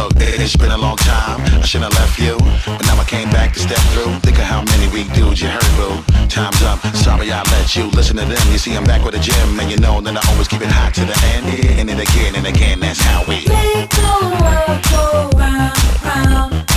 Look, it's been a long time. I shouldn't have left you, but now I came back to step through. Think of how many weak dudes you heard, boo. Time's up. Sorry I let you listen to them. You see, I'm back with the gym, and you know that I always keep it hot to the end. And then again and again, that's how we make the world go round, round.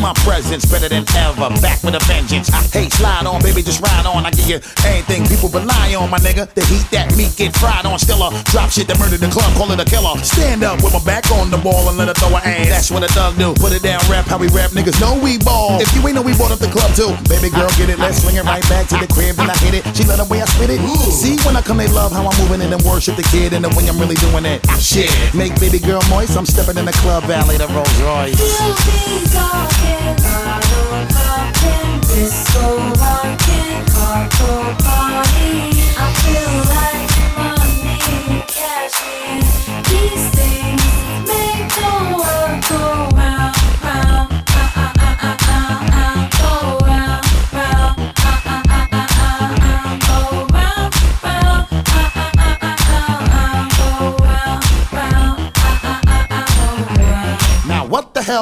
My presence better than ever. Back with a vengeance. I hate slide on, baby, just ride on. I give you anything people rely on, my nigga. The heat that meat get fried on. Still a drop shit that murder the club, call it a killer. Stand up with my back on the ball and let her throw her ass. That's what a thug do. Put it down, rap how we rap, niggas know we ball. If you ain't know, we bought up the club too. Baby girl, get it, let's swing it right back to the crib. Then I hit it. She love the way I spit it. See, when I come, they love how I'm moving it and worship the kid. And the way I'm really doing it. Shit, make baby girl moist. I'm stepping in the club, valet the Rolls Royce. Disco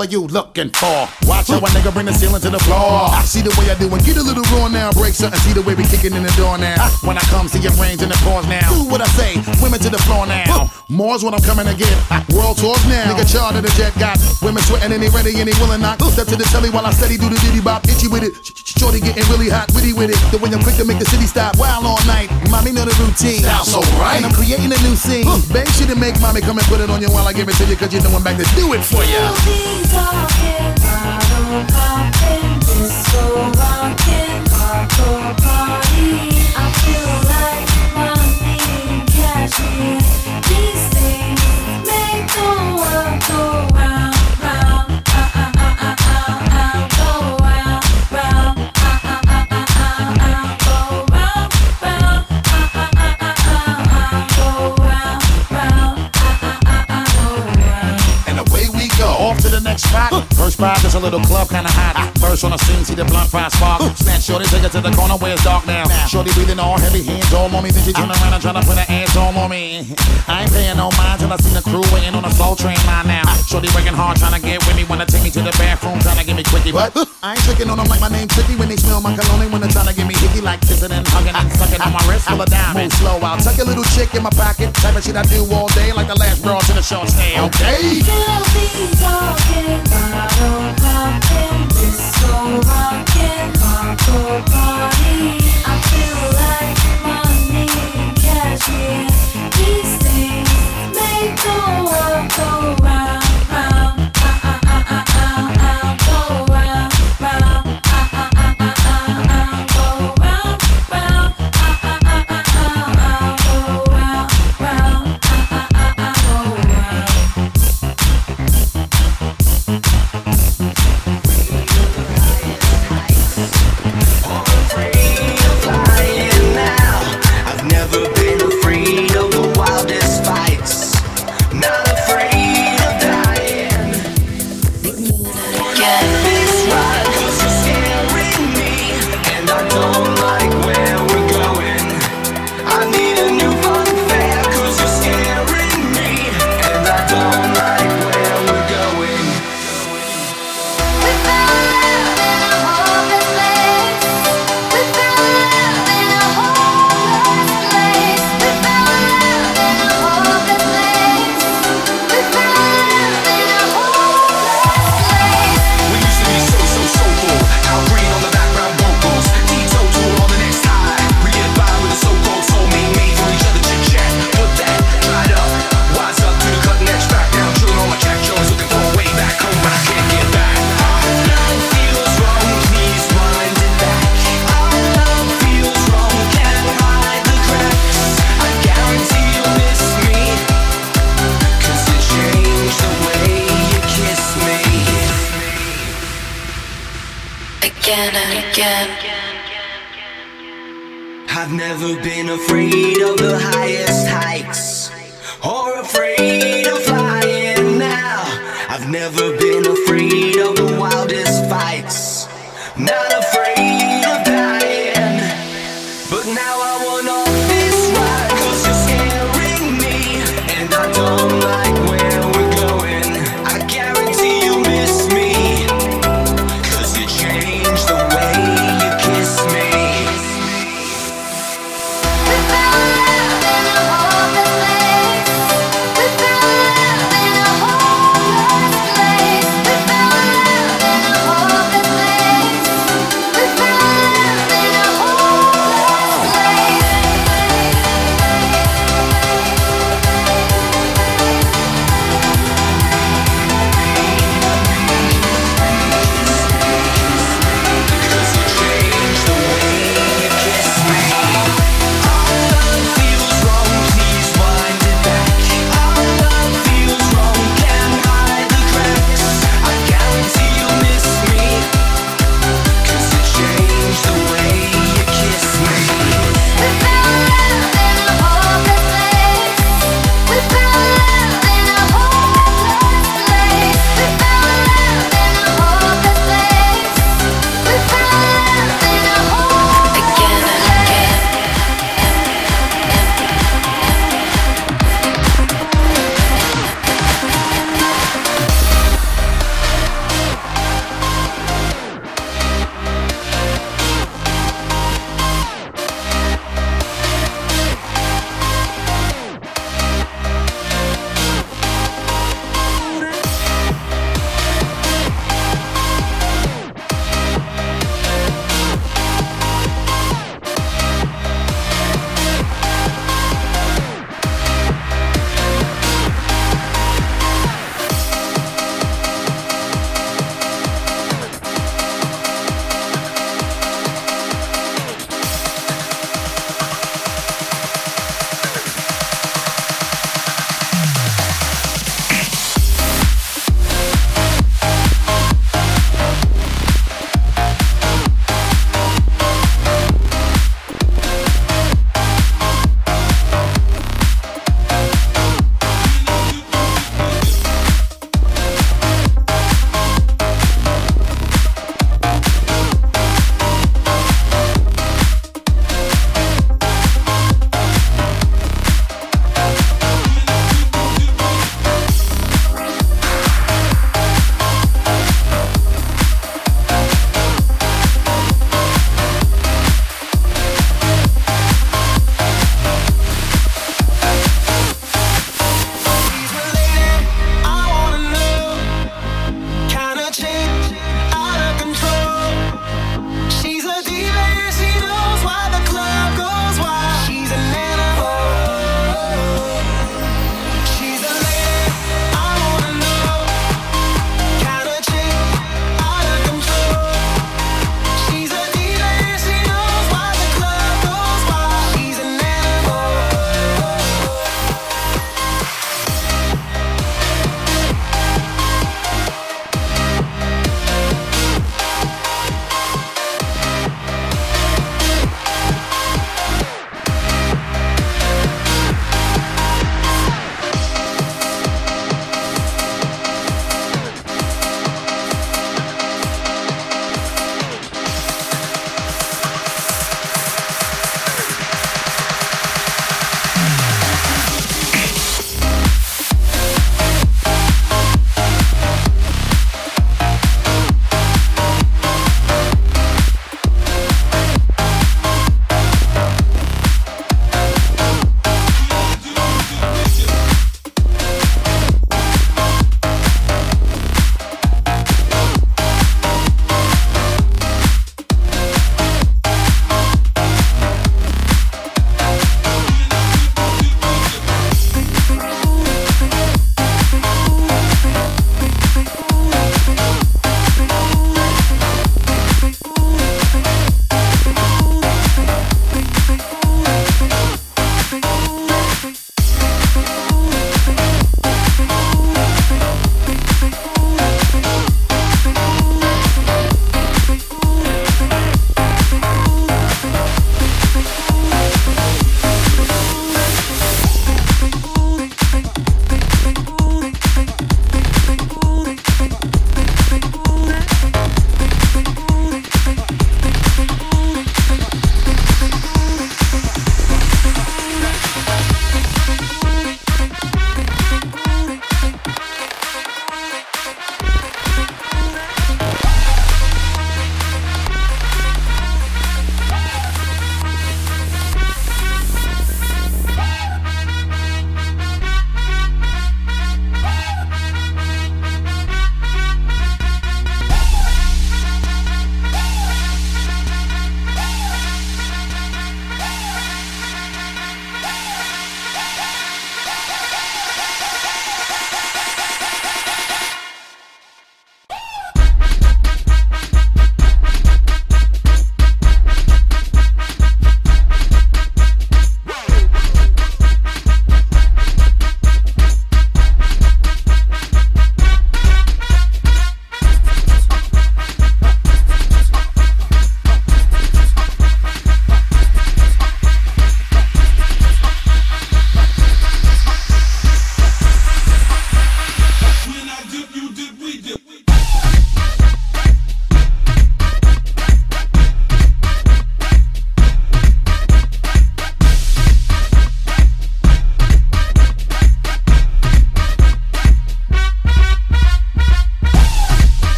hell are you looking for? Watch how a nigga bring the ceiling to the floor. I see the way I do and get a little raw now. Break something, see the way we kicking in the door now. When I come, see your range in the pause now. Do what I say, women to the floor now. More's what I'm coming to get. World tours now. Nigga charter the jet got women sweating and they ready and they willing not. Step to the telly while I steady do the diddy bop. Itchy with it. Shorty getting really hot, witty with it. The way I'm quick to make the city stop. Wild all night. Mommy know the routine. Sounds so right. And I'm creating a new scene. Bang shit and make mommy come and put it on you while I give it to you. Cause you know I'm back to do it for you. Talking, bottle popping, little club kinda hot. First on the scene, see the blunt fire spark. Snatch shorty, take it to the corner where it's dark now. Shorty breathing all heavy, hands all on me. Then she turn around and try to put her hands all on me. I ain't paying no mind till I see the crew waiting on the soul train line now. Shorty working hard trying to get with me. Wanna take me to the bathroom, trying to get me quickie. But I ain't tricking on them like my name Tricky. When they smell my cologne, when they wanna try to get me hickey like kissing and hugging and sucking on my wrist full of diamonds. Move slow, I'll tuck a little chick in my pocket. Type of shit I do all day like the last bra to the short stay. Okay. Still be talking popping, disco rocking, hardcore party. I feel like money, These things make the world go round. I've never been afraid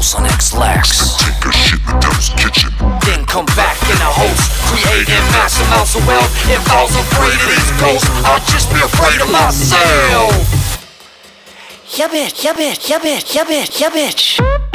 house on Ex-Lax. Take a shit in the devil's kitchen. Then come back in a host, creating mass amounts of wealth. If I was afraid of these ghosts, I'd just be afraid of myself. Yeah, bitch, yeah, bitch, yeah, bitch, yeah, bitch, yeah, bitch.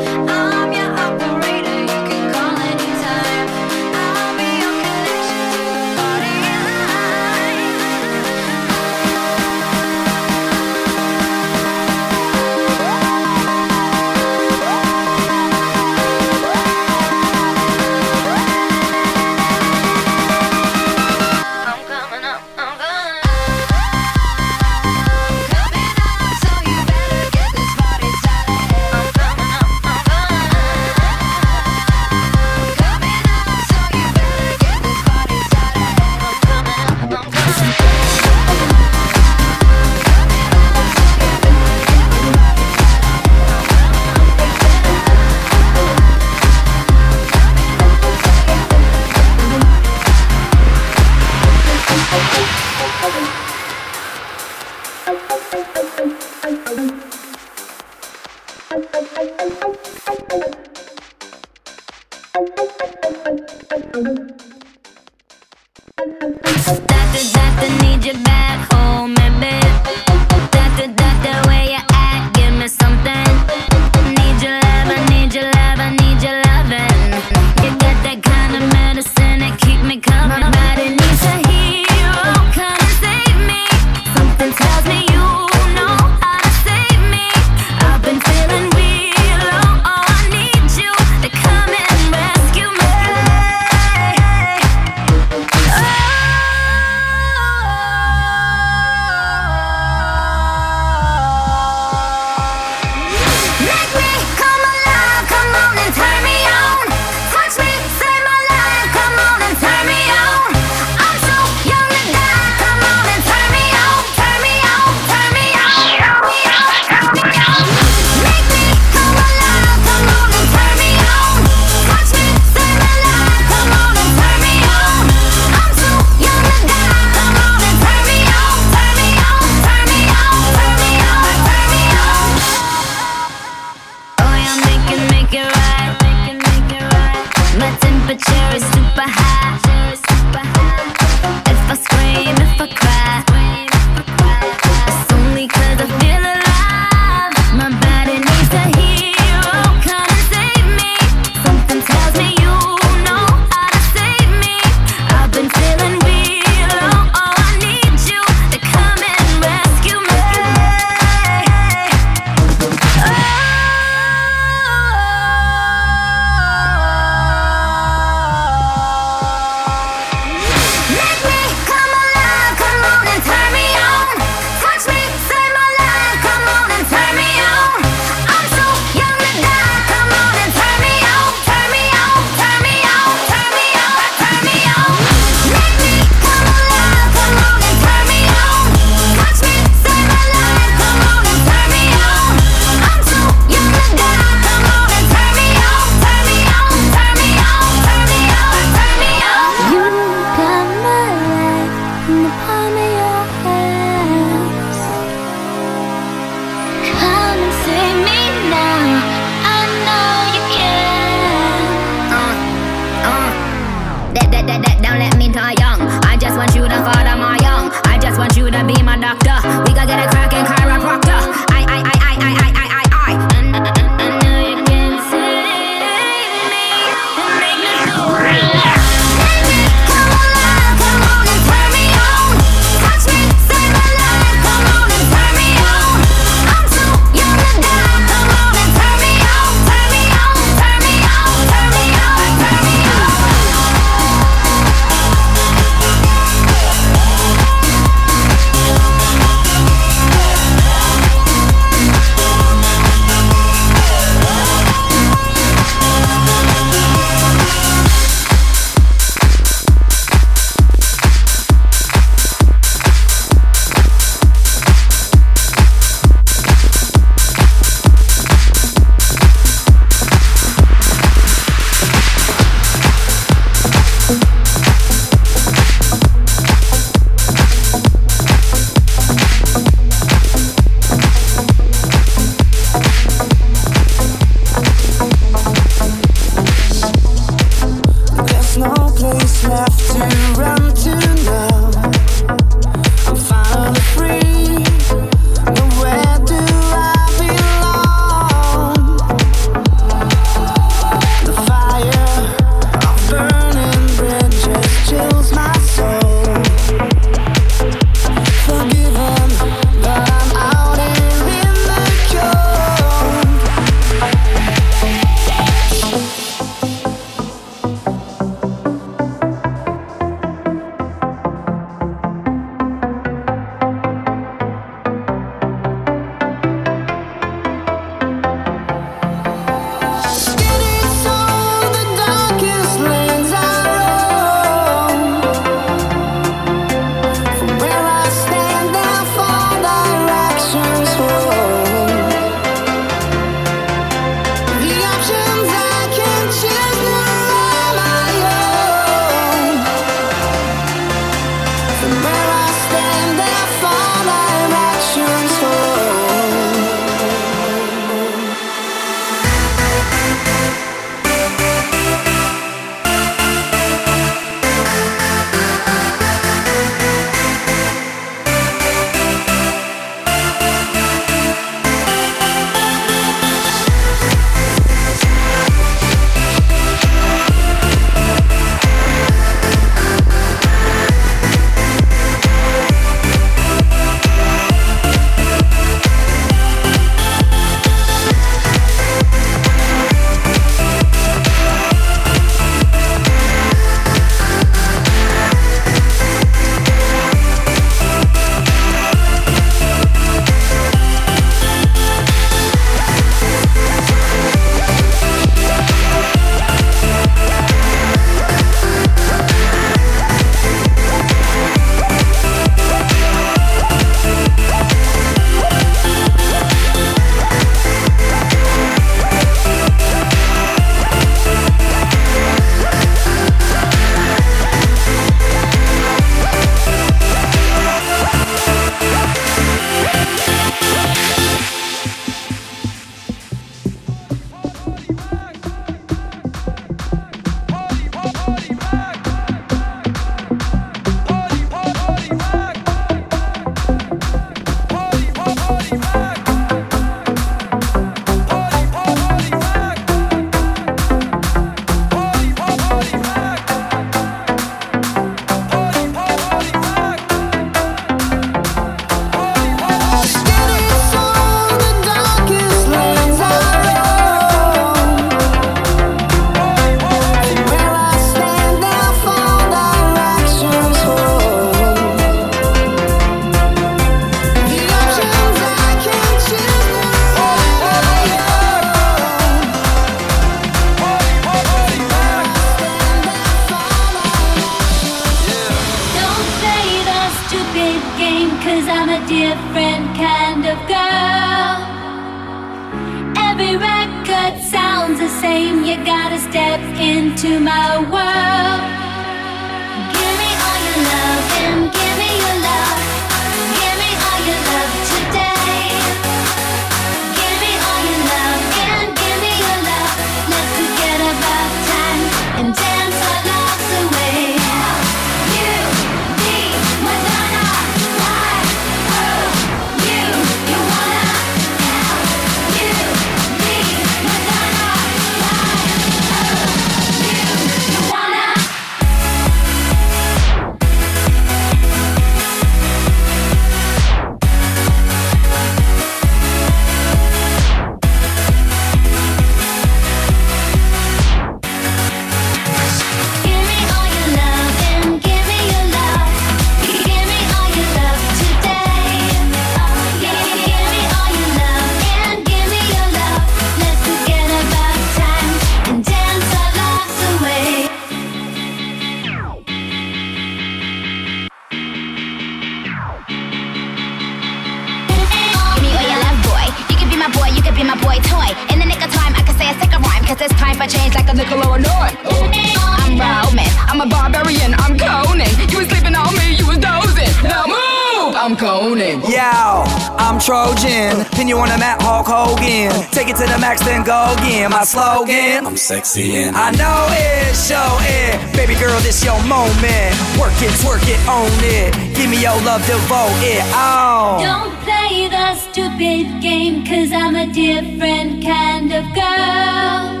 I'm Conan. Yo, I'm Trojan. Pin you on the mat, Hulk Hogan. Take it to the max, then go again. My slogan. I'm sexy and I know it, show it. Baby girl, this your moment. Work it, twerk it, own it. Give me your love, devote it. Oh. Don't play the stupid game, cause I'm a different kind of girl.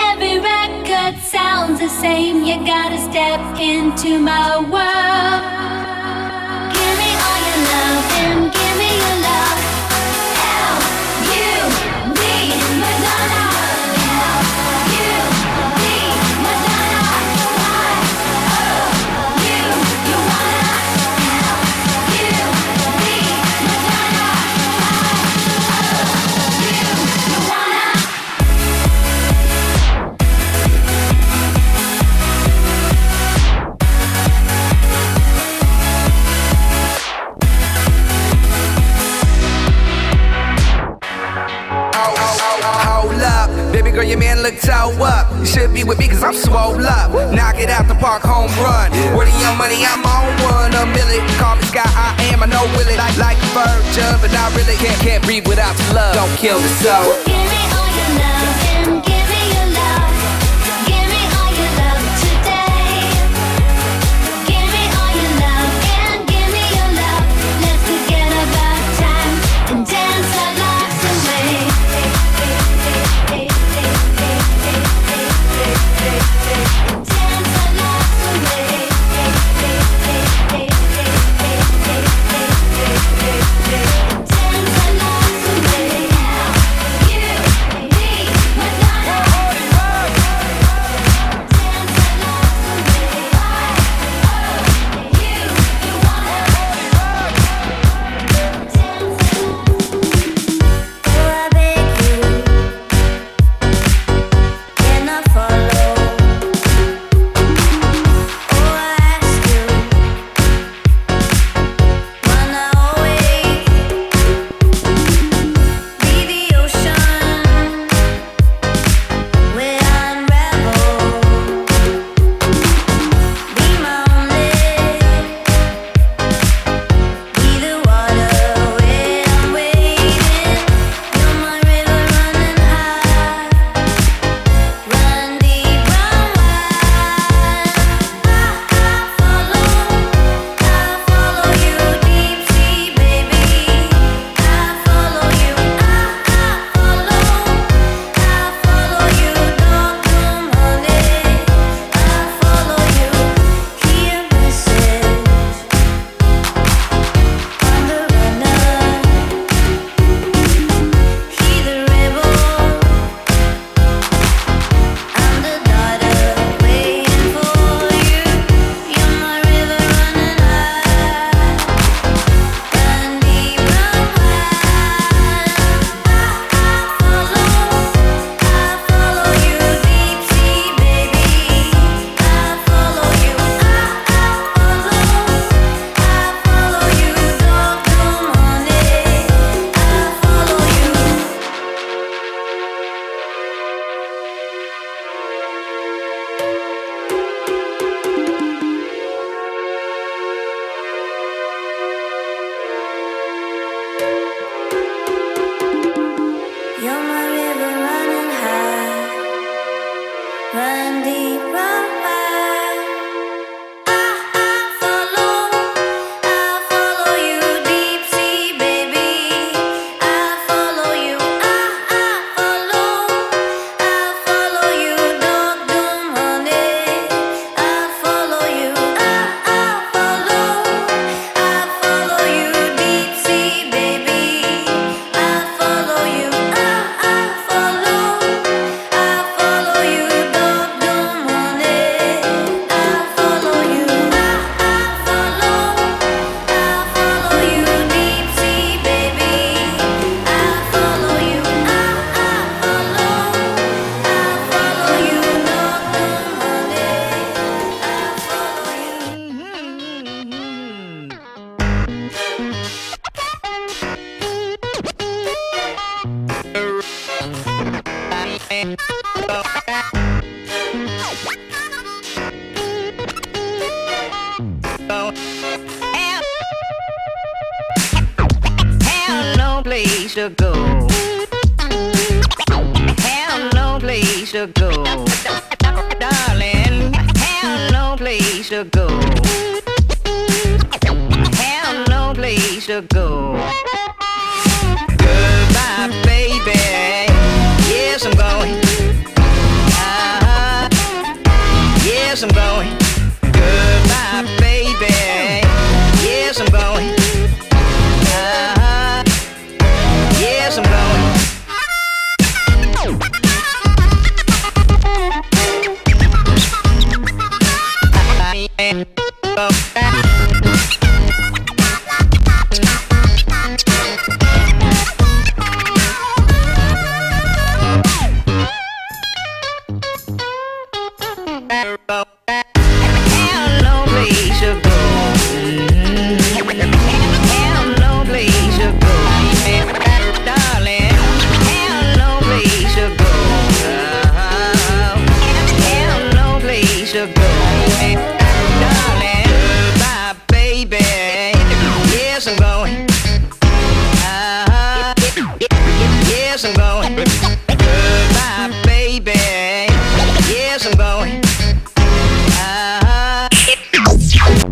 Every record sounds the same, you gotta step into my world. Love baby girl, your man look toe up. You should be with me cause I'm swole up. Knock it out the park, home run. Where the young money, I'm on one. A million, call me Sky, I am, I know Willie. Like, like a virgin, but I really can't, can't breathe without your love. Don't kill the soul.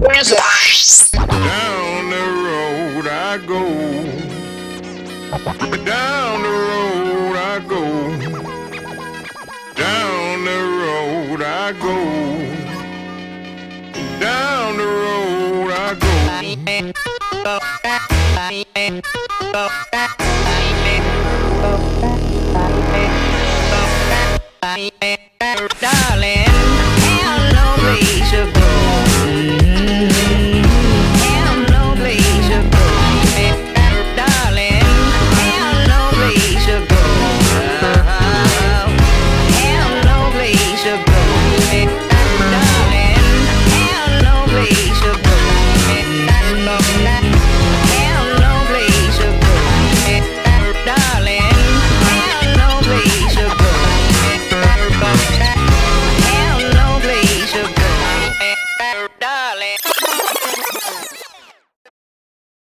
Down the road I go. Down the road I go. Down the road I go. Down the road I go. Darling